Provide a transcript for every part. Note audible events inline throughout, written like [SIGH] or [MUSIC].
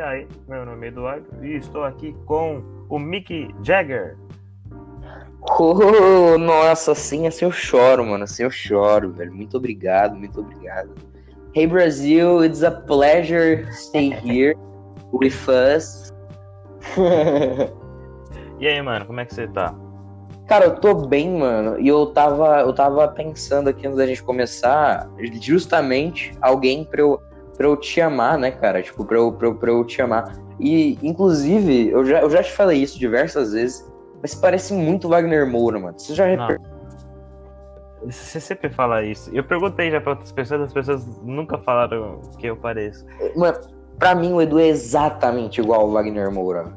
aí, meu nome é Eduardo e estou aqui com o Mick Jagger. Oh, nossa, assim, assim eu choro, mano. Assim eu choro, velho. Muito obrigado, muito obrigado. Hey Brasil, it's a pleasure stay here with us. [LAUGHS] e aí, mano, como é que você tá? Cara, eu tô bem, mano. E eu tava, eu tava pensando aqui antes da gente começar, justamente alguém pra eu, pra eu te amar, né, cara? Tipo, pra eu, pra, eu, pra eu te amar. E, inclusive, eu já, eu já te falei isso diversas vezes, mas parece muito Wagner Moura, mano. Você já reparou? Você sempre fala isso. Eu perguntei já pra outras pessoas, as pessoas nunca falaram que eu pareço. Mano, pra mim o Edu é exatamente igual ao Wagner Moura.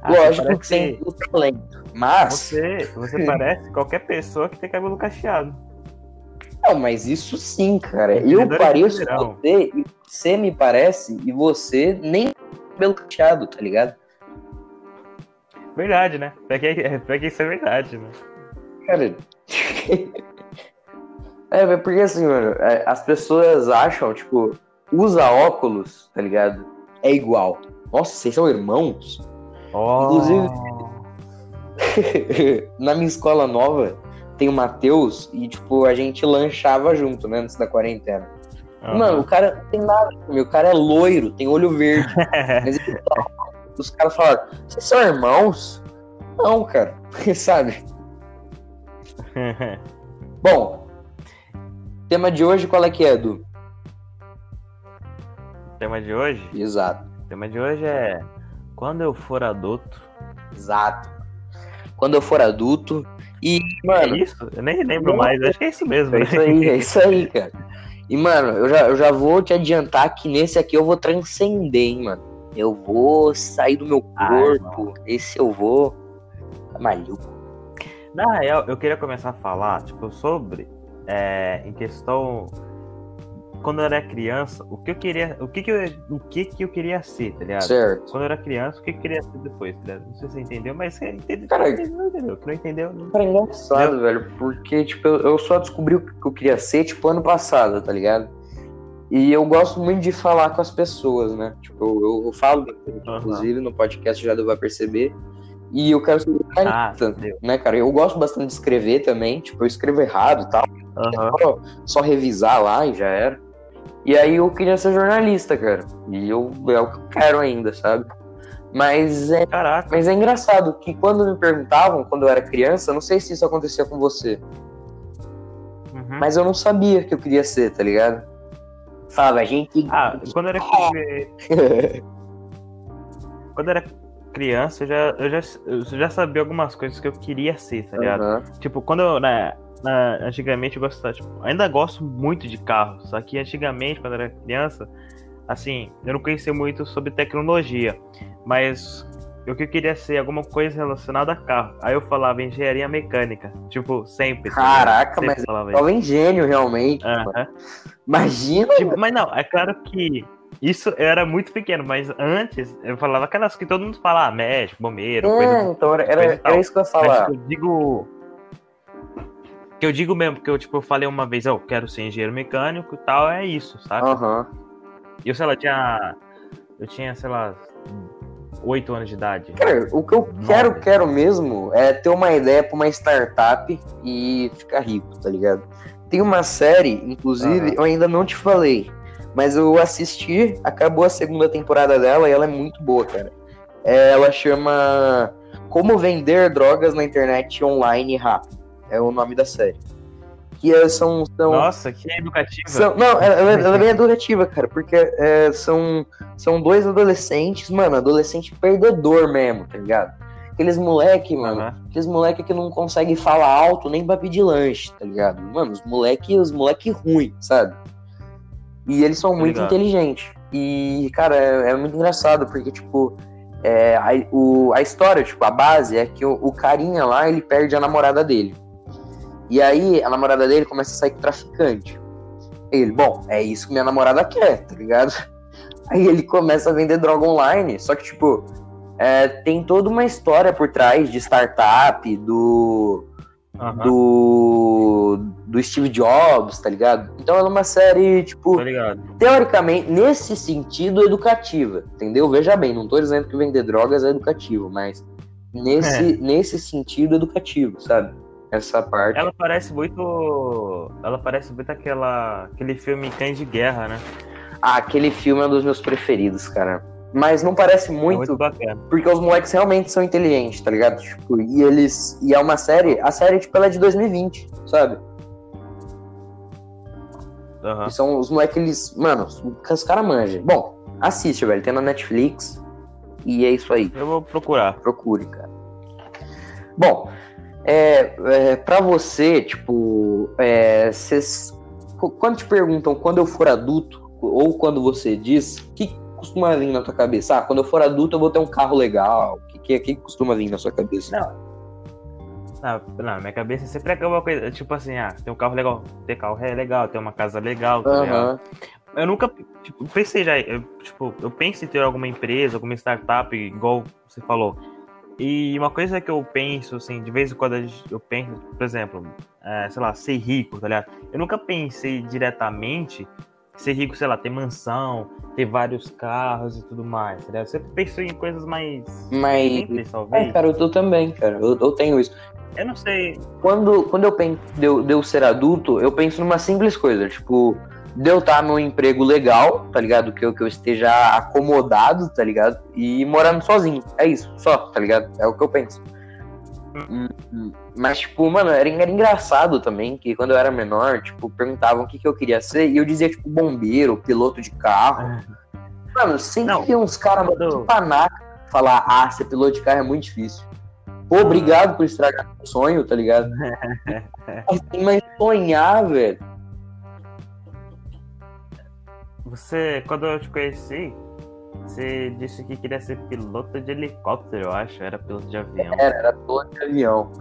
Ah, Lógico que sem o talento. Mas. Você, você parece qualquer pessoa que tem cabelo cacheado. Não, mas isso sim, cara. Eu pareço você e você me parece e você nem cabelo cacheado, tá ligado? Verdade, né? Pra que, pra que isso é verdade, né? Cara. [LAUGHS] é, porque assim, mano, é, as pessoas acham, tipo, usa óculos, tá ligado? É igual. Nossa, vocês são irmãos? Oh. Inclusive, [LAUGHS] na minha escola nova, tem o Matheus e, tipo, a gente lanchava junto, né, antes da quarentena. Uhum. Mano, o cara não tem nada, meu, o cara é loiro, tem olho verde. [LAUGHS] mas ele, os caras falaram, vocês são irmãos? Não, cara, [LAUGHS] sabe? [LAUGHS] Bom, tema de hoje qual é que é, Edu? Tema de hoje? Exato. O tema de hoje é quando eu for adulto. Exato. Quando eu for adulto. E, mano. É isso? Eu nem lembro mais, acho que é isso mesmo. É né? isso aí, é isso aí, [LAUGHS] cara. E, mano, eu já, eu já vou te adiantar que nesse aqui eu vou transcender, hein, mano. Eu vou sair do meu corpo. Ai, esse eu vou. Tá maluco. Na real, eu queria começar a falar, tipo, sobre. É, em questão quando eu era criança, o que eu queria, o que que eu, o que que eu queria ser, tá ligado? Certo. Quando eu era criança, o que eu queria ser depois, tá ligado? Não sei se você entendeu, mas você entendeu, Cara, não entendeu, não entendeu. Não... Cara, é engraçado, velho, porque, tipo, eu só descobri o que eu queria ser, tipo, ano passado, tá ligado? E eu gosto muito de falar com as pessoas, né? Tipo, eu, eu falo, uhum. inclusive, no podcast já deu pra perceber. E eu quero ser jornalista, ah, né, cara? Eu gosto bastante de escrever também, tipo, eu escrevo errado e tal. Uhum. Só, só revisar lá e já era. E aí eu queria ser jornalista, cara. E eu, é o que eu quero ainda, sabe? Mas é, Caraca. mas é engraçado que quando me perguntavam, quando eu era criança, não sei se isso acontecia com você. Uhum. Mas eu não sabia que eu queria ser, tá ligado? Falava, a gente. Ah, quando eu era [LAUGHS] Quando eu era criança, eu já, eu já, eu já sabia algumas coisas que eu queria ser, tá ligado? Uhum. Tipo, quando eu. Né, na, antigamente eu gostava, tipo, ainda gosto muito de carro, só que antigamente, quando eu era criança, assim, eu não conhecia muito sobre tecnologia, mas o que eu queria ser alguma coisa relacionada a carro. Aí eu falava engenharia mecânica, tipo, sempre. Caraca, sempre mas falava eu gênio realmente. Imagina. Tipo, mas não, é claro que isso eu era muito pequeno, mas antes eu falava aquelas que todo mundo fala, ah, médico, bombeiro, é, coisa, então era, era, era isso que eu ia falar. Mas, eu digo que eu digo mesmo, que eu, tipo, eu falei uma vez, eu quero ser engenheiro mecânico e tal, é isso, sabe? Aham. Uhum. E eu, sei lá, tinha. Eu tinha, sei lá, oito anos de idade. Cara, o que eu Nove. quero, quero mesmo é ter uma ideia pra uma startup e ficar rico, tá ligado? Tem uma série, inclusive, uhum. eu ainda não te falei, mas eu assisti, acabou a segunda temporada dela e ela é muito boa, cara. É, ela chama Como Vender Drogas na Internet Online Rápido é o nome da série. Que é, são, são. Nossa, que educativa. São, não, ela, ela, é bem educativa, cara, porque é, são, são dois adolescentes, mano, adolescente perdedor mesmo, tá ligado? Aqueles moleque, mano, uhum. aqueles moleque que não consegue falar alto nem pra pedir lanche, tá ligado? Mano, os moleque, os moleque ruim, sabe? E eles são muito inteligentes. E, cara, é, é, muito engraçado, porque, tipo, é, a, o, a história, tipo, a base é que o, o carinha lá, ele perde a namorada dele. E aí a namorada dele começa a sair com traficante. Ele, bom, é isso que minha namorada quer, tá ligado? [LAUGHS] Aí ele começa a vender droga online, só que, tipo, é, tem toda uma história por trás de startup, do, uhum. do, do Steve Jobs, tá ligado? Então ela é uma série, tipo, teoricamente, nesse sentido, educativa, entendeu? Veja bem, não tô dizendo que vender drogas é educativo, mas nesse, é. nesse sentido educativo, sabe? Essa parte. Ela parece muito. Ela parece muito aquela. aquele filme Cães de Guerra, né? Ah, aquele filme é um dos meus preferidos, cara. Mas não parece muito, é muito porque os moleques realmente são inteligentes, tá ligado? Tipo, e eles. E é uma série. A série, tipo, ela é de 2020, sabe? Uhum. São os moleques, eles. Mano, os caras manjam. Bom, assiste, velho. Tem na Netflix. E é isso aí. Eu vou procurar. Procure, cara. Bom, é, é, pra você, tipo, é, cês, quando te perguntam quando eu for adulto, ou quando você diz, o que costuma vir na tua cabeça? Ah, quando eu for adulto eu vou ter um carro legal. O que, que, que costuma vir na sua cabeça? Não. Não, não, minha cabeça sempre é uma coisa, tipo assim, ah, ter um carro legal, ter carro é legal, ter uma casa legal, tá uhum. Eu nunca, tipo, pensei já, eu, tipo, eu penso em ter alguma empresa, alguma startup, igual você falou. E uma coisa que eu penso, assim, de vez em quando eu penso, por exemplo, é, sei lá, ser rico, tá ligado? Eu nunca pensei diretamente ser rico, sei lá, ter mansão, ter vários carros e tudo mais, tá ligado? Eu sempre penso em coisas mais mais talvez. É, cara, eu tô também, cara. Eu, eu tenho isso. Eu não sei. Quando, quando eu penso de eu, de eu ser adulto, eu penso numa simples coisa, tipo, de eu estar num emprego legal, tá ligado? Que eu, que eu esteja acomodado, tá ligado? E morando sozinho. É isso, só, tá ligado? É o que eu penso. Hum, hum. Mas, tipo, mano, era, era engraçado também que quando eu era menor, tipo, perguntavam o que, que eu queria ser e eu dizia, tipo, bombeiro, piloto de carro. É. Mano, sempre tem uns caras do panaca falar, ah, ser piloto de carro é muito difícil. Pô, obrigado por estragar o sonho, tá ligado? [LAUGHS] mas sonhar, velho Você, quando eu te conheci, você disse que queria ser piloto de helicóptero, eu acho. Era piloto de avião. Era, era piloto de avião.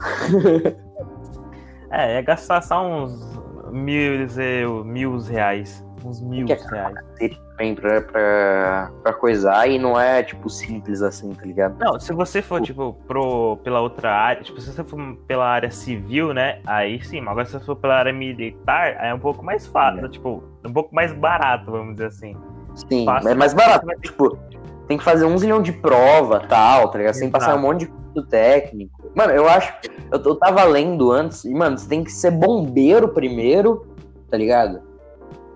[LAUGHS] é, ia gastar só uns mil, mil reais. Uns mil que é reais. Também pra, pra, pra coisar e não é, tipo, simples assim, tá ligado? Não, se você for, tipo, pro, pela outra área, tipo, se você for pela área civil, né? Aí sim, mas agora se você for pela área militar, aí é um pouco mais fácil, é. tipo, um pouco mais barato, vamos dizer assim. Sim, é mais barato. Mas, tipo, tem que fazer um zilhão de prova tal, tá ligado? Sem passar um monte de curso técnico. Mano, eu acho. Eu, eu tava lendo antes, e, mano, você tem que ser bombeiro primeiro, tá ligado?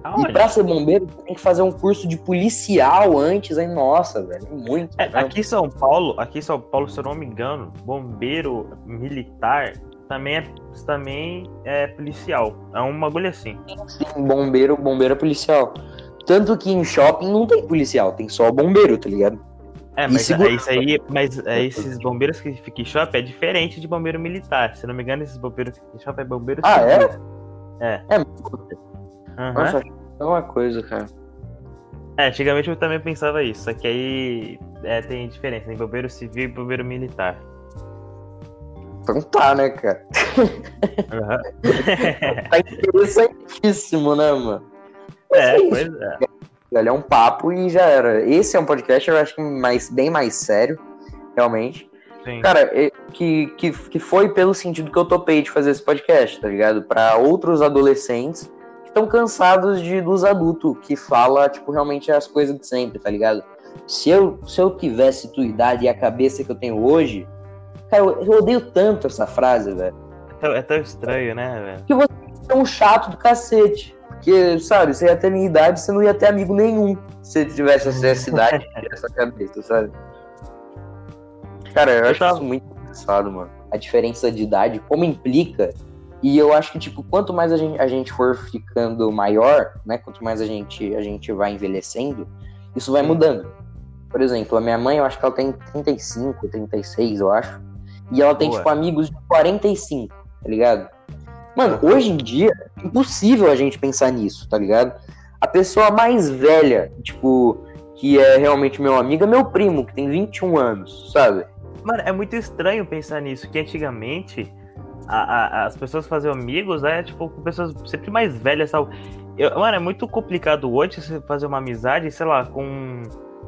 Aonde? E pra ser bombeiro, tem que fazer um curso de policial antes, aí, nossa, velho, muito. É, aqui em São Paulo, aqui em São Paulo, se eu não me engano, bombeiro militar também é, também é policial. É um bagulho assim. Sim, bombeiro, bombeiro é policial. Tanto que em shopping não tem policial, tem só bombeiro, tá ligado? É, mas é isso aí, mas é, esses bombeiros que ficam em shopping é diferente de bombeiro militar. Se não me engano, esses bombeiros que ficam em shopping é bombeiro Ah, civil. é? É. É. Uhum. Nossa, é uma coisa, cara. É, antigamente eu também pensava isso, só que aí é, tem diferença em bombeiro civil e bombeiro militar. Então tá, né, cara? Uhum. tá interessantíssimo, né, mano? Mas é, é pois é. É um papo e já era. Esse é um podcast, eu acho que mais, bem mais sério, realmente. Sim. Cara, que, que, que foi pelo sentido que eu topei de fazer esse podcast, tá ligado? Para outros adolescentes estão cansados de dos adultos que fala, tipo, realmente as coisas de sempre, tá ligado? Se eu, se eu tivesse tua idade e a cabeça que eu tenho hoje, cara, eu, eu odeio tanto essa frase, velho. É tão, é tão estranho, né, velho? Que você é um chato do cacete. Porque, sabe, você ia ter minha idade, você não ia ter amigo nenhum se você tivesse essa [LAUGHS] idade essa cabeça, sabe? Cara, eu, eu acho tava... isso muito engraçado, mano. A diferença de idade, como implica e eu acho que, tipo, quanto mais a gente, a gente for ficando maior, né? Quanto mais a gente, a gente vai envelhecendo, isso vai mudando. Por exemplo, a minha mãe, eu acho que ela tem 35, 36, eu acho. E ela tem, Boa. tipo, amigos de 45, tá ligado? Mano, hoje em dia, é impossível a gente pensar nisso, tá ligado? A pessoa mais velha, tipo, que é realmente meu amigo, é meu primo, que tem 21 anos, sabe? Mano, é muito estranho pensar nisso, que antigamente a, a, as pessoas faziam amigos, né? Tipo, com pessoas sempre mais velhas, tal. Eu, mano, é muito complicado hoje você fazer uma amizade, sei lá, com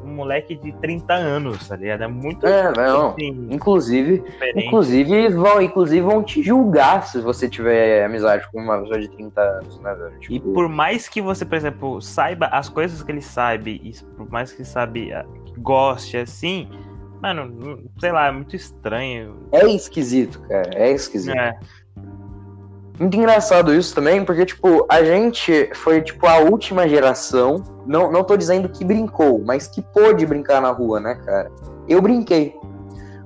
um moleque de 30 anos, tá ligado? É muito. É, não. Assim, inclusive, inclusive vão, inclusive vão te julgar se você tiver amizade com uma pessoa de 30 anos, né, velho? Tipo... E por mais que você, por exemplo, saiba as coisas que ele sabe, e por mais que sabe, ah, goste assim, mano, sei lá, é muito estranho. É esquisito, cara. É esquisito. É. Muito engraçado isso também, porque, tipo, a gente foi, tipo, a última geração. Não, não tô dizendo que brincou, mas que pôde brincar na rua, né, cara? Eu brinquei.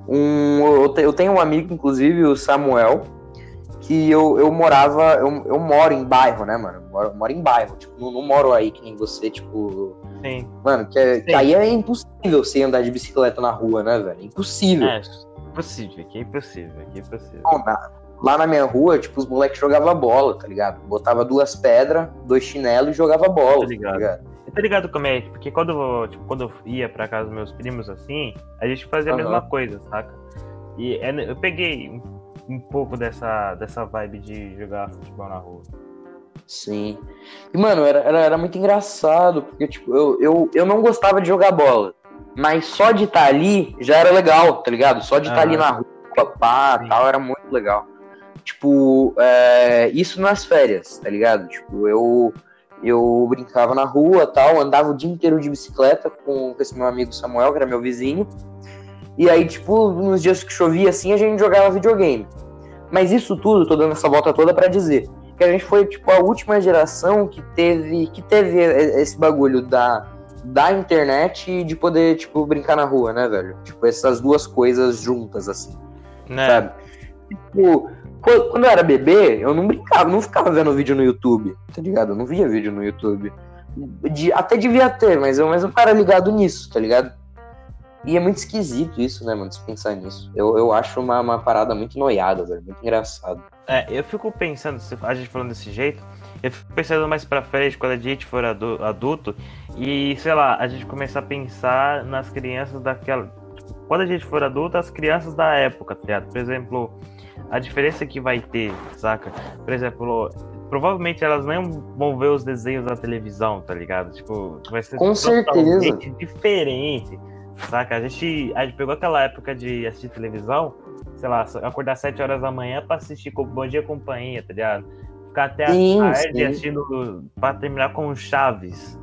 Um, eu, eu tenho um amigo, inclusive, o Samuel, que eu, eu morava. Eu, eu moro em bairro, né, mano? Eu moro, eu moro em bairro. Tipo, não, não, moro aí que nem você, tipo. Sim. Mano, que, é, que aí é impossível você andar de bicicleta na rua, né, velho? Impossível. É, impossível, aqui é impossível, aqui é impossível. Não dá. Lá na minha rua, tipo, os moleques jogavam bola, tá ligado? Botava duas pedras, dois chinelos e jogava bola. Tá ligado? Tá ligado? Tá ligado como é? Porque quando, tipo, quando eu ia pra casa dos meus primos assim, a gente fazia a uhum. mesma coisa, saca? E é, eu peguei um, um, pouco dessa, dessa vibe de jogar futebol na rua. Sim. E, mano, era, era, era muito engraçado, porque, tipo, eu, eu, eu não gostava de jogar bola. Mas só de estar tá ali já era legal, tá ligado? Só de estar tá ali na rua, pá, tal, era muito legal. Tipo, é, isso nas férias, tá ligado? Tipo, eu, eu brincava na rua tal, andava o dia inteiro de bicicleta com, com esse meu amigo Samuel, que era meu vizinho. E aí, tipo, nos dias que chovia assim, a gente jogava videogame. Mas isso tudo, tô dando essa volta toda para dizer que a gente foi, tipo, a última geração que teve, que teve esse bagulho da, da internet e de poder, tipo, brincar na rua, né, velho? Tipo, essas duas coisas juntas, assim. Né? Sabe? Tipo, quando eu era bebê, eu não brincava, não ficava vendo vídeo no YouTube, tá ligado? Eu não via vídeo no YouTube. De, até devia ter, mas eu, eu era ligado nisso, tá ligado? E é muito esquisito isso, né, mano, se pensar nisso. Eu, eu acho uma, uma parada muito noiada, velho, muito engraçado. É, eu fico pensando, a gente falando desse jeito, eu fico pensando mais pra frente, quando a gente for adulto, e, sei lá, a gente começar a pensar nas crianças daquela. Quando a gente for adulto, as crianças da época, tá ligado? Por exemplo, a diferença que vai ter, saca? Por exemplo, provavelmente elas não vão ver os desenhos da televisão, tá ligado? Tipo, vai ser Com certeza. diferente, saca? A gente, a gente pegou aquela época de assistir televisão, sei lá, acordar às 7 horas da manhã pra assistir com Bom Dia Companhia, tá ligado? Ficar até sim, a tarde sim. assistindo pra terminar com Chaves,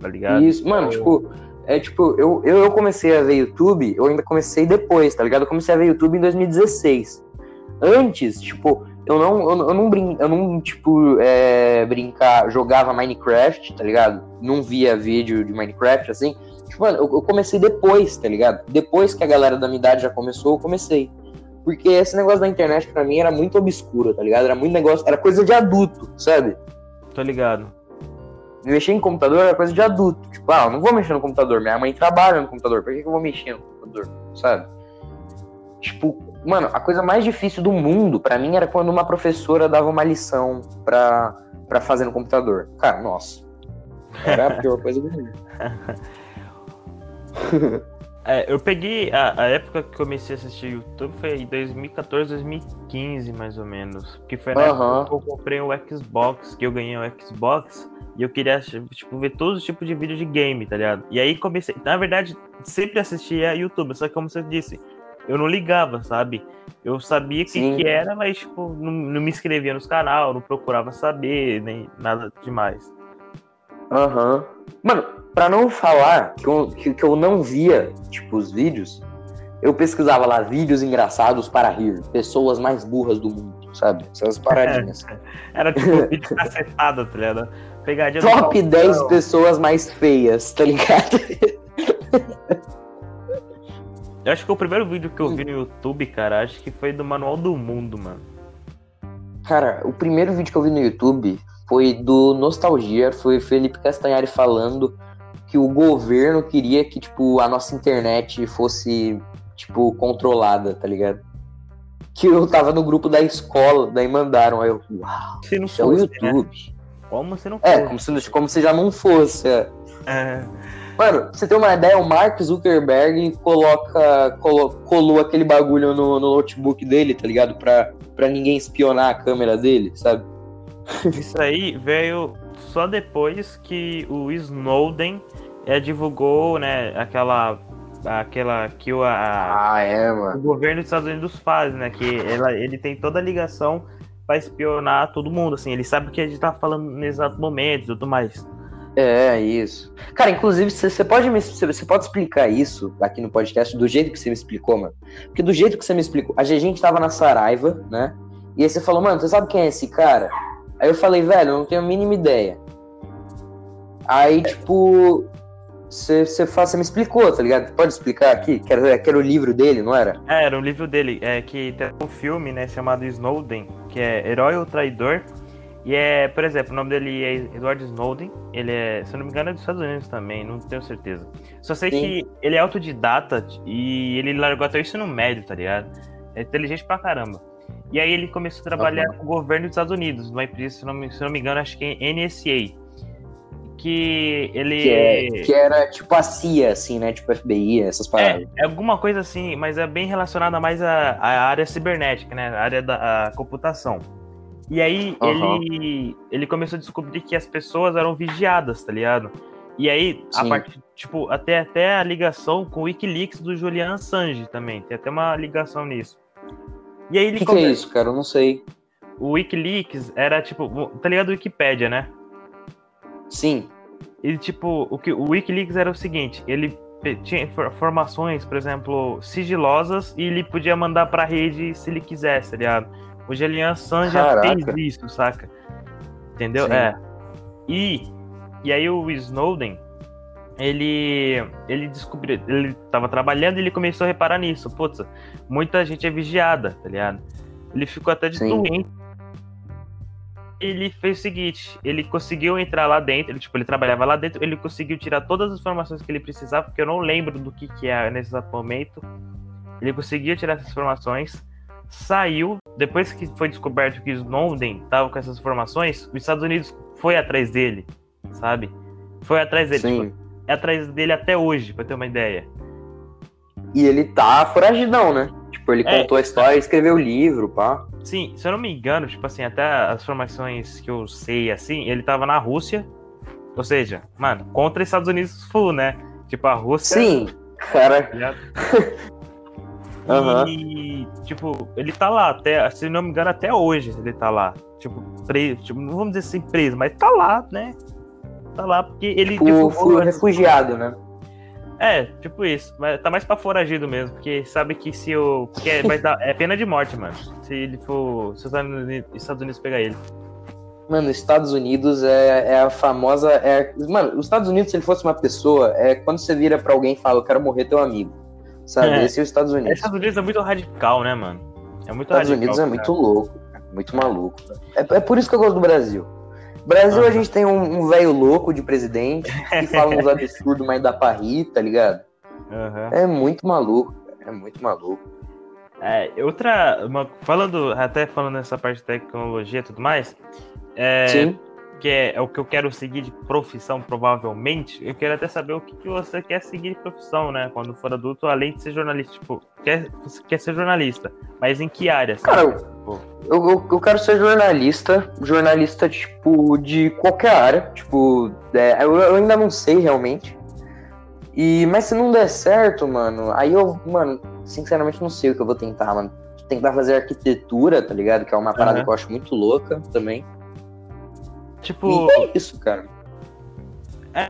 tá ligado? Isso, mano, então, tipo, é tipo, eu, eu comecei a ver YouTube, eu ainda comecei depois, tá ligado? Eu comecei a ver YouTube em 2016. Antes, tipo, eu não, eu, eu não brin eu não, tipo, é, brincar, jogava Minecraft, tá ligado? Não via vídeo de Minecraft, assim. Tipo, mano, eu, eu, comecei depois, tá ligado? Depois que a galera da minha idade já começou, eu comecei. Porque esse negócio da internet pra mim era muito obscuro, tá ligado? Era muito negócio, era coisa de adulto, sabe? Tô ligado. Mexer em computador era coisa de adulto. Tipo, ah, eu não vou mexer no computador, minha mãe trabalha no computador, por que, que eu vou mexer no computador, sabe? Tipo, Mano, a coisa mais difícil do mundo para mim era quando uma professora dava uma lição pra, pra fazer no computador. Cara, nossa. Era a pior coisa do mundo. [LAUGHS] É, eu peguei a, a, época que comecei a assistir YouTube foi em 2014, 2015, mais ou menos. Que foi na uhum. época que eu comprei o Xbox, que eu ganhei o Xbox. E eu queria, tipo, ver todos os tipos de vídeo de game, tá ligado? E aí comecei. Na verdade, sempre assistia YouTube, só que como você disse, eu não ligava, sabe? Eu sabia que, que era, mas tipo, não, não, me inscrevia nos canal, não procurava saber, nem nada demais. Aham. Uhum. Mano, pra não falar que eu, que, que eu não via, tipo, os vídeos, eu pesquisava lá vídeos engraçados para rir, pessoas mais burras do mundo, sabe? Essas paradinhas. [LAUGHS] Era tipo vídeo cacetado, tá ligado? Pegadinha Top 10 pessoas mais feias, tá ligado? [LAUGHS] Eu acho que o primeiro vídeo que eu vi no YouTube, cara, acho que foi do Manual do Mundo, mano. Cara, o primeiro vídeo que eu vi no YouTube foi do Nostalgia, foi Felipe Castanhari falando que o governo queria que, tipo, a nossa internet fosse, tipo, controlada, tá ligado? Que eu tava no grupo da escola, daí mandaram, aí eu, uau, se não fosse, é o né? YouTube. Né? Como se não é, fosse. É, como se, como se já não fosse. É. é. Mano, você tem uma ideia, o Mark Zuckerberg coloca, colo, colou aquele bagulho no, no, notebook dele, tá ligado? Pra, pra ninguém espionar a câmera dele, sabe? [LAUGHS] Isso aí veio só depois que o Snowden é, divulgou, né, aquela aquela que o, a, ah, é, o governo dos Estados Unidos faz, né, que ela, ele tem toda a ligação para espionar todo mundo, assim, ele sabe o que a gente tá falando no exato momento e tudo mais. É, isso. Cara, inclusive, você pode me você pode explicar isso aqui no podcast do jeito que você me explicou, mano? Porque do jeito que você me explicou, a gente tava na Saraiva, né? E aí você falou, mano, você sabe quem é esse cara? Aí eu falei, velho, eu não tenho a mínima ideia. Aí, tipo, você, você, você me explicou, tá ligado? Pode explicar aqui? Que era, que era o livro dele, não era? É, era o livro dele, é que tem um filme, né, chamado Snowden, que é Herói ou Traidor, e é, por exemplo, o nome dele é Edward Snowden. Ele é, se eu não me engano, é dos Estados Unidos também, não tenho certeza. Só sei Sim. que ele é autodidata e ele largou até isso no médio, tá ligado? É inteligente pra caramba. E aí ele começou a trabalhar uhum. com o governo dos Estados Unidos, numa empresa, se não, me, se não me engano, acho que é NSA. Que ele. Que, é, que, era tipo a CIA, assim, né? Tipo FBI, essas paradas. É, é alguma coisa assim, mas é bem relacionada mais à, à área cibernética, né? A área da computação. E aí uhum. ele, ele começou a descobrir que as pessoas eram vigiadas, tá ligado? E aí, Sim. a parte, tipo, até, até a ligação com o Wikileaks do Julian Assange também. Tem até uma ligação nisso. E aí ele. O que, que é isso, cara? Eu não sei. O Wikileaks era tipo. Tá ligado? Wikipedia, né? Sim. E tipo, o, que, o Wikileaks era o seguinte: ele tinha informações, por exemplo, sigilosas e ele podia mandar pra rede se ele quisesse, tá ligado? O Julian Assange já fez isso, saca? Entendeu? Sim. É. E, e aí o Snowden, ele ele descobriu, ele tava trabalhando e ele começou a reparar nisso. Putz, muita gente é vigiada, tá ligado? Ele ficou até de Sim. doente. Ele fez o seguinte, ele conseguiu entrar lá dentro, ele, tipo, ele trabalhava lá dentro, ele conseguiu tirar todas as informações que ele precisava, porque eu não lembro do que que é nesse exato momento. Ele conseguiu tirar essas informações saiu, depois que foi descoberto que Snowden estava com essas informações, os Estados Unidos foi atrás dele, sabe? Foi atrás dele. Sim. Tipo, é atrás dele até hoje, pra ter uma ideia. E ele tá foragidão, né? Tipo, ele é, contou a história, escreveu o livro, pá. Sim, se eu não me engano, tipo assim, até as informações que eu sei, assim, ele tava na Rússia. Ou seja, mano, contra os Estados Unidos full, né? Tipo, a Rússia. Sim, cara. Tá [LAUGHS] Uhum. E, tipo, ele tá lá até, se não me engano, até hoje ele tá lá. Tipo, preso, tipo, não vamos dizer assim preso, mas tá lá, né? Tá lá porque ele. Tipo, divulgou... refugiado, né? É, tipo isso. Mas tá mais pra foragido mesmo, porque sabe que se o. Porque é, vai dar, é pena de morte, mano. Se ele for. Se os Estados Unidos pegar ele. Mano, Estados Unidos é, é a famosa. É, mano, os Estados Unidos, se ele fosse uma pessoa, é quando você vira pra alguém e fala, eu quero morrer teu amigo. Sabe? É. Esse é os Estados Unidos. Os Estados Unidos é muito radical, né, mano? É muito Estados radical. Unidos é muito louco, muito maluco. É, é por isso que eu gosto do Brasil. Brasil, uhum. a gente tem um velho louco de presidente [LAUGHS] que fala uns absurdos, mas dá pra rir, tá ligado? Uhum. É muito maluco, é muito maluco. É, outra. Uma, falando, até falando nessa parte de tecnologia e tudo mais. É, Sim que é, é, o que eu quero seguir de profissão, provavelmente, eu quero até saber o que, que você quer seguir de profissão, né? Quando for adulto, além de ser jornalista, tipo, quer, quer ser jornalista, mas em que área? Sabe? Cara, tipo... eu, eu, eu, quero ser jornalista, jornalista, tipo, de qualquer área, tipo, é, eu, eu ainda não sei realmente. E, mas se não der certo, mano, aí eu, mano, sinceramente não sei o que eu vou tentar, mano. Tentar fazer arquitetura, tá ligado? Que é uma parada uhum. que eu acho muito louca também. Tipo. E é isso, cara. É...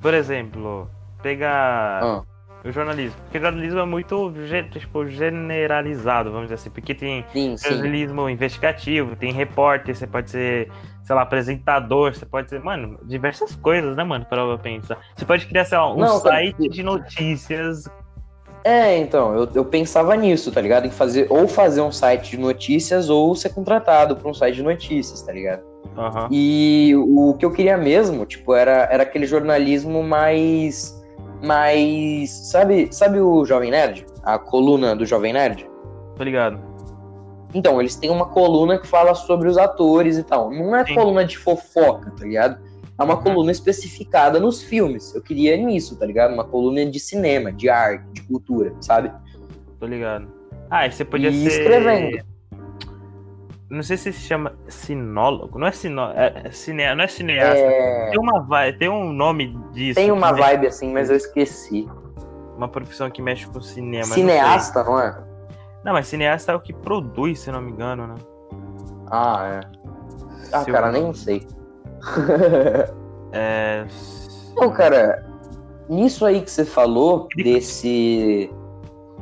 Por exemplo, pegar ah. o jornalismo. Porque o jornalismo é muito tipo, generalizado, vamos dizer assim. Porque tem sim, jornalismo sim. investigativo, tem repórter, você pode ser, sei lá, apresentador, você pode ser, mano, diversas coisas, né, mano, para pensar. Você pode criar, sei lá, um Não, site cara... de notícias é, então, eu, eu pensava nisso, tá ligado? Em fazer ou fazer um site de notícias ou ser contratado para um site de notícias, tá ligado? Uhum. E o que eu queria mesmo, tipo, era, era aquele jornalismo mais. mais. Sabe, sabe o Jovem Nerd? A coluna do Jovem Nerd? Tô ligado. Então, eles têm uma coluna que fala sobre os atores e tal. Não é Sim. coluna de fofoca, tá ligado? É uma uhum. coluna especificada nos filmes. Eu queria nisso, tá ligado? Uma coluna de cinema, de arte, de cultura, sabe? Tô ligado. Ah, e você podia e ser. escrevendo. Não sei se se chama sinólogo. Não é sinólogo. É, é cine, não é cineasta. É... Tem, uma vibe, tem um nome disso. Tem uma vibe assim, mas eu esqueci. Uma profissão que mexe com cinema. Cineasta, não, não é? Não, mas cineasta é o que produz, se não me engano, né? Ah, é. Ah, cara, nem sei. é. [LAUGHS] Não, cara, nisso aí que você falou, desse.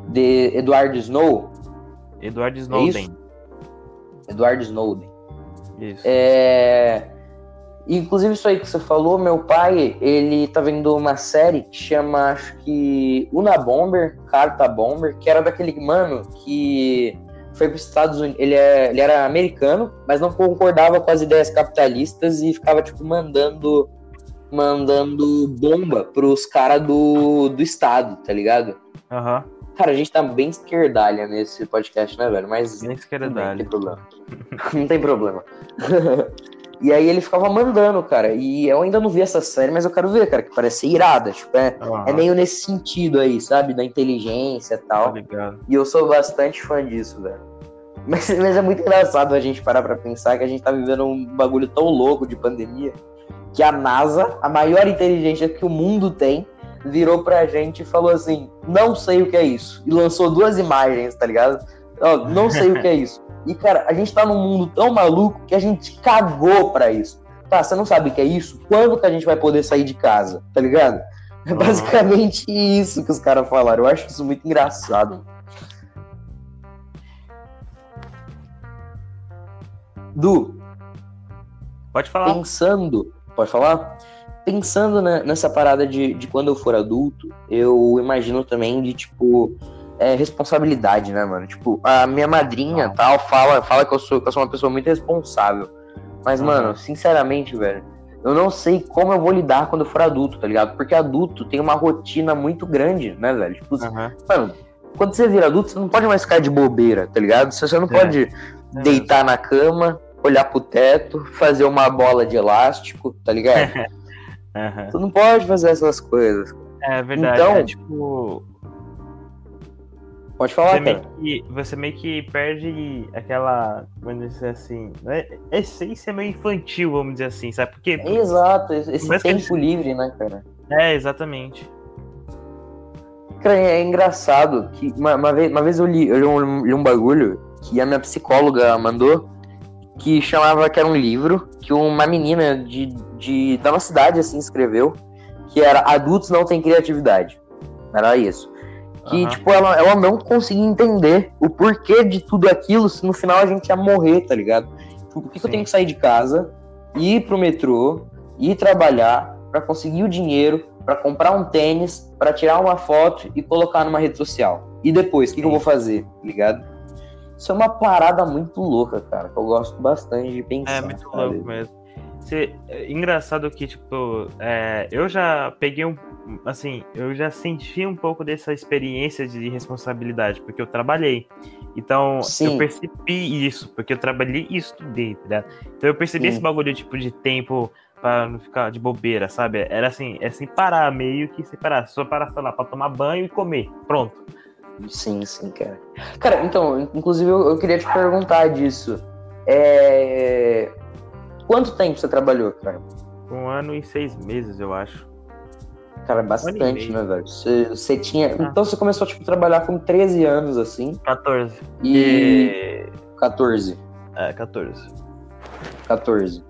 de Edward Snow. Edward é Snowden. É Edward Snowden. Isso. É. Inclusive, isso aí que você falou, meu pai, ele tá vendo uma série que chama, acho que, Una Bomber, Carta Bomber, que era daquele mano que foi para os Estados Unidos. Ele, é, ele era americano, mas não concordava com as ideias capitalistas e ficava, tipo, mandando mandando bomba pros caras do, do Estado, tá ligado? Aham. Uhum. Cara, a gente tá bem esquerdalha nesse podcast, né, velho? Mas. Bem esquerdalha. Não tem problema. [LAUGHS] não tem problema. [LAUGHS] e aí ele ficava mandando, cara. E eu ainda não vi essa série, mas eu quero ver, cara, que parece irada. Tipo, é, uhum. é meio nesse sentido aí, sabe? Da inteligência e tal. Tá e eu sou bastante fã disso, velho. Mas, mas é muito engraçado a gente parar pra pensar que a gente tá vivendo um bagulho tão louco de pandemia que a NASA, a maior inteligência que o mundo tem, virou pra gente e falou assim: não sei o que é isso. E lançou duas imagens, tá ligado? Não sei o que é isso. [LAUGHS] E, cara, a gente tá num mundo tão maluco que a gente cagou pra isso. Tá, você não sabe o que é isso? Quando que a gente vai poder sair de casa? Tá ligado? É basicamente isso que os caras falaram. Eu acho isso muito engraçado. Du. Pode falar. Pensando. Pode falar? Pensando né, nessa parada de, de quando eu for adulto, eu imagino também de, tipo, é, responsabilidade, né, mano? Tipo, a minha madrinha tal fala, fala que, eu sou, que eu sou uma pessoa muito responsável. Mas, uhum. mano, sinceramente, velho, eu não sei como eu vou lidar quando eu for adulto, tá ligado? Porque adulto tem uma rotina muito grande, né, velho? Tipo, uhum. mano, quando você vira adulto, você não pode mais ficar de bobeira, tá ligado? Você não é. pode é. deitar na cama, olhar pro teto, fazer uma bola de elástico, tá ligado? [LAUGHS] Uhum. Tu não pode fazer essas coisas. É verdade. Então, é tipo. Pode falar, você meio, que, você meio que perde aquela, vamos dizer assim, né? essência meio infantil, vamos dizer assim, sabe? Porque. É exato, esse tempo gente... livre, né, cara? É, exatamente. Cara, é engraçado que uma, uma, vez, uma vez eu li, eu li um, li um bagulho que a minha psicóloga mandou que chamava que era um livro que uma menina de, de da uma cidade assim escreveu que era adultos não têm criatividade. Era isso. Que uhum. tipo ela, ela não conseguia entender o porquê de tudo aquilo se no final a gente ia morrer tá ligado? Tipo, por que, que eu tenho que sair de casa ir pro metrô ir trabalhar para conseguir o dinheiro para comprar um tênis para tirar uma foto e colocar numa rede social? E depois o que, que eu vou fazer tá ligado isso é uma parada muito louca, cara, que eu gosto bastante de pensar. É muito sabe? louco mesmo. Você, é engraçado que, tipo, é, eu já peguei um. Assim, eu já senti um pouco dessa experiência de responsabilidade, porque eu trabalhei. Então, Sim. eu percebi isso, porque eu trabalhei e estudei, tá Então, eu percebi Sim. esse bagulho, tipo, de tempo para não ficar de bobeira, sabe? Era assim, é sem parar, meio que sem parar. Só parar, sei lá, pra tomar banho e comer. Pronto. Sim, sim, cara. Cara, então, inclusive eu, eu queria te perguntar disso. É... Quanto tempo você trabalhou, cara? Um ano e seis meses, eu acho. Cara, bastante, né, velho? Você, você tinha. Ah. Então você começou tipo, a trabalhar com 13 anos, assim. 14. E. e... 14. É, 14. 14.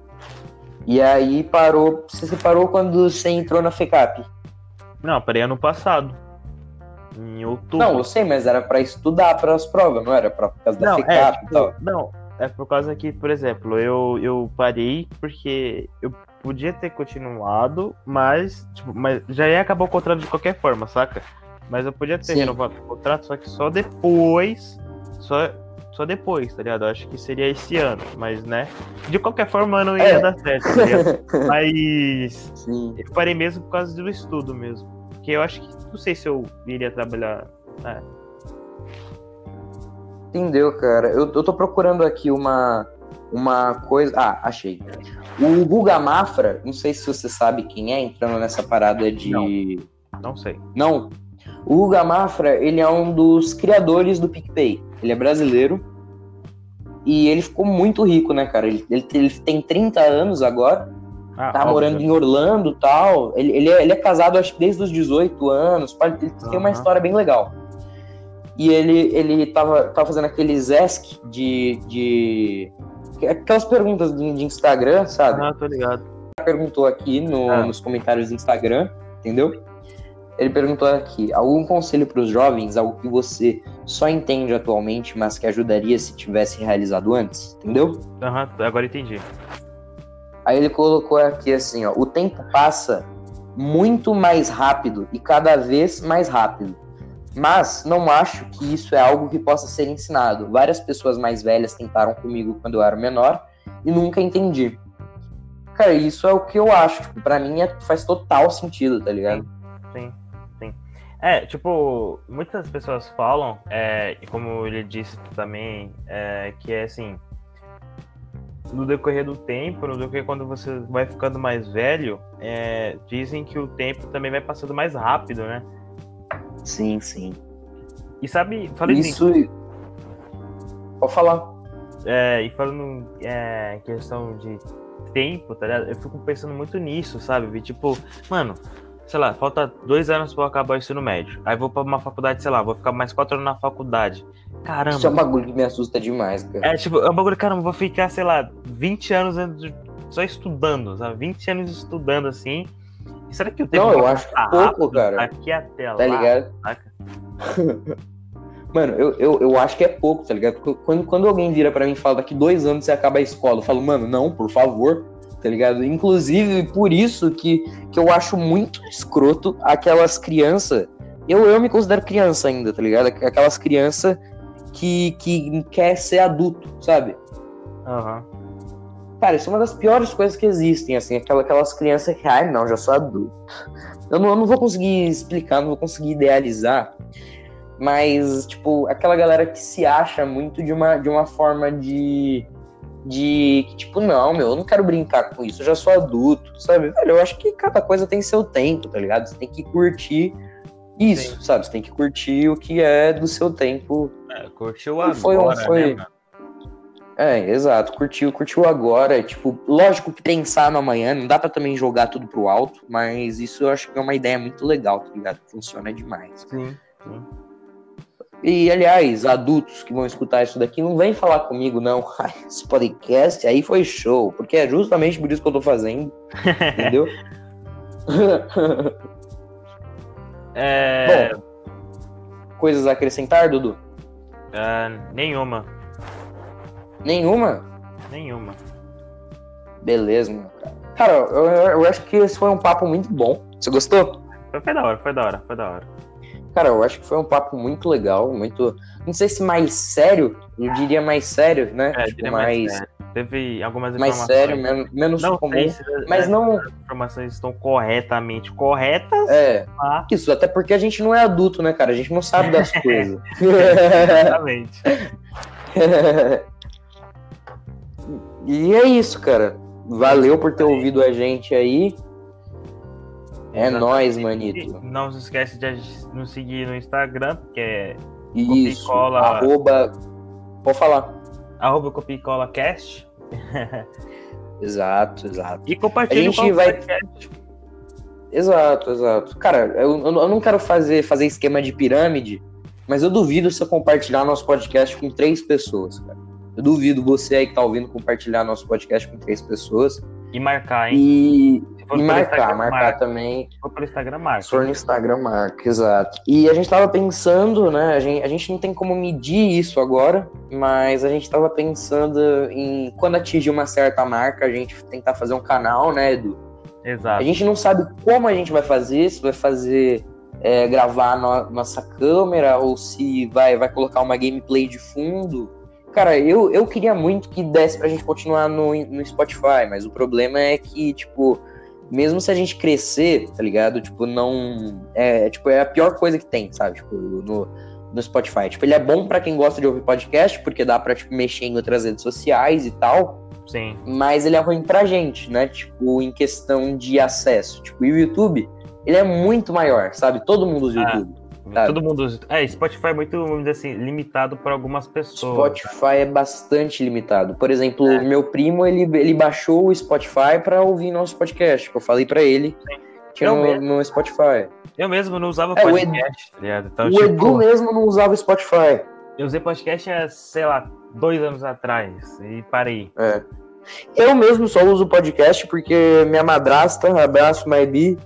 E aí parou. Você se parou quando você entrou na FECAP? Não, parei ano passado. Em outubro. Não, eu sei, mas era para estudar para as provas, não era pra, por causa da não, FICAP é, tipo, e tal. Não, é por causa que, por exemplo, eu, eu parei porque eu podia ter continuado, mas, tipo, mas já ia acabar o contrato de qualquer forma, saca? Mas eu podia ter Sim. renovado o contrato, só que só depois. Só, só depois, tá ligado? Eu acho que seria esse ano, mas né? De qualquer forma não ia é. dar certo, tá ligado? [LAUGHS] mas Sim. eu parei mesmo por causa do estudo mesmo. Porque eu acho que. Não sei se eu iria trabalhar. É. Entendeu, cara? Eu, eu tô procurando aqui uma, uma coisa. Ah, achei. O Guga Mafra, não sei se você sabe quem é, entrando nessa parada de. Não, não sei. Não. O Guga Mafra, ele é um dos criadores do PicPay. Ele é brasileiro. E ele ficou muito rico, né, cara? Ele, ele, ele tem 30 anos agora, ah, tá óbvio. morando em Orlando tal. Ele, ele, é, ele é casado, acho que desde os 18 anos. Ele tem uma história bem legal. E ele, ele tava, tava fazendo aqueles ESC de, de. Aquelas perguntas de, de Instagram, sabe? Ah, tô ligado. Perguntou aqui no, ah. nos comentários do Instagram, entendeu? Ele perguntou aqui: algum conselho para os jovens, algo que você só entende atualmente, mas que ajudaria se tivesse realizado antes? Entendeu? Aham, uhum, agora entendi. Aí ele colocou aqui assim: ó, o tempo passa muito mais rápido e cada vez mais rápido. Mas não acho que isso é algo que possa ser ensinado. Várias pessoas mais velhas tentaram comigo quando eu era menor e nunca entendi. Cara, isso é o que eu acho. Tipo, pra mim é, faz total sentido, tá ligado? Sim, sim. É, tipo, muitas pessoas falam, é, e como ele disse também, é, que é assim, no decorrer do tempo, no decorrer quando você vai ficando mais velho, é, dizem que o tempo também vai passando mais rápido, né? Sim, sim. E sabe, falei Isso. Assim, Pode falar. É, e falando é, em questão de tempo, tá ligado? Eu fico pensando muito nisso, sabe? Tipo, mano, sei lá, falta dois anos pra eu acabar o ensino médio. Aí vou pra uma faculdade, sei lá, vou ficar mais quatro anos na faculdade. Caramba. Isso é um bagulho que me assusta demais, cara. É, tipo, é um bagulho, caramba, vou ficar, sei lá, 20 anos só estudando, sabe? 20 anos estudando assim. E será que o tempo Não, eu acho é pouco, cara. Aqui até lá. Tá ligado? [LAUGHS] Mano, eu, eu, eu acho que é pouco, tá ligado? Quando, quando alguém vira para mim e fala daqui dois anos você acaba a escola, eu falo, mano, não, por favor, tá ligado? Inclusive, por isso que, que eu acho muito escroto aquelas crianças. Eu, eu me considero criança ainda, tá ligado? Aquelas crianças que, que quer ser adulto, sabe? Aham. Uhum. Cara, isso é uma das piores coisas que existem, assim, aquelas crianças que, ai, não, já sou adulto. Eu não, eu não vou conseguir explicar, não vou conseguir idealizar, mas, tipo, aquela galera que se acha muito de uma, de uma forma de. De tipo, não, meu, eu não quero brincar com isso, eu já sou adulto, sabe? Velho, eu acho que cada coisa tem seu tempo, tá ligado? Você tem que curtir isso, Sim. sabe? Você tem que curtir o que é do seu tempo. É, curtiu agora, foi, um, foi... Né, é, exato. Curtiu, curtiu agora. Tipo, lógico que pensar no amanhã, não dá pra também jogar tudo pro alto, mas isso eu acho que é uma ideia muito legal, tá ligado? Funciona demais. Sim, sim. E, aliás, adultos que vão escutar isso daqui, não vem falar comigo, não. [LAUGHS] Esse podcast aí foi show, porque é justamente por isso que eu tô fazendo. [LAUGHS] entendeu? é... Bom, coisas a acrescentar, Dudu? Uh, nenhuma. Nenhuma? Nenhuma. Beleza, meu cara. Cara, eu, eu, acho que esse foi um papo muito bom. Você gostou? Foi, foi da hora, foi da hora, foi da hora. Cara, eu acho que foi um papo muito legal, muito. Não sei se mais sério, eu diria mais sério, né? É, tipo, mais. mais Teve algumas informações. Mais sério, menos, não comum. Se, mas não. As informações estão corretamente corretas. É. Tá? Isso, até porque a gente não é adulto, né, cara? A gente não sabe [LAUGHS] das coisas. Exatamente. [LAUGHS] E é isso, cara. Valeu por ter ouvido a gente aí. É Exatamente. nóis, manito. Não se esquece de nos seguir no Instagram, que é Isso, Copicola... arroba... Pode falar. Arroba Copicola Cast. [LAUGHS] exato, exato. E compartilha a gente vai... Podcast. Exato, exato. Cara, eu, eu não quero fazer, fazer esquema de pirâmide, mas eu duvido você compartilhar nosso podcast com três pessoas, cara. Eu duvido você aí que tá ouvindo compartilhar nosso podcast com três pessoas. E marcar, hein? E, e marcar, marcar marca. também. For pelo Instagram, marca. Se for no Instagram, marca, exato. E a gente tava pensando, né? A gente, a gente não tem como medir isso agora, mas a gente tava pensando em quando atingir uma certa marca, a gente tentar fazer um canal, né, Edu? Exato. A gente não sabe como a gente vai fazer, se vai fazer é, gravar no, nossa câmera ou se vai, vai colocar uma gameplay de fundo. Cara, eu, eu queria muito que desse pra gente continuar no, no Spotify, mas o problema é que, tipo, mesmo se a gente crescer, tá ligado? Tipo, não. É, tipo, é a pior coisa que tem, sabe? Tipo, no, no Spotify. Tipo, ele é bom para quem gosta de ouvir podcast, porque dá pra, tipo, mexer em outras redes sociais e tal. Sim. Mas ele é ruim pra gente, né? Tipo, em questão de acesso. Tipo, e o YouTube, ele é muito maior, sabe? Todo mundo usa o ah, YouTube. Sabe? Todo mundo usa. É, Spotify é muito, vamos dizer assim, limitado para algumas pessoas. Spotify é bastante limitado. Por exemplo, é. meu primo, ele, ele baixou o Spotify para ouvir nosso podcast. Eu falei para ele. Tinha no, no, Spotify. Eu mesmo não usava é, podcast, o Edu, tá Então, o tipo, Edu mesmo não usava o Spotify. Eu usei podcast há, sei lá, dois anos atrás e parei. É. Eu mesmo só uso podcast porque minha madrasta, abraço Maibi,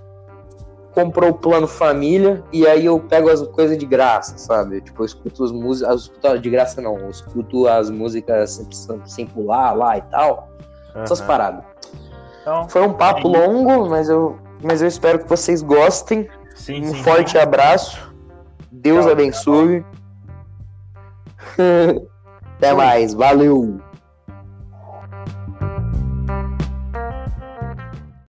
comprou o plano família e aí eu pego as coisas de graça, sabe? Tipo, eu escuto as músicas, de graça não, eu escuto as músicas sem, sem pular lá e tal. Uhum. Essas paradas. Então, Foi um papo é longo, mas eu, mas eu espero que vocês gostem. Sim, um sim, forte sim. abraço. Deus tchau, abençoe. [LAUGHS] Até mais, valeu!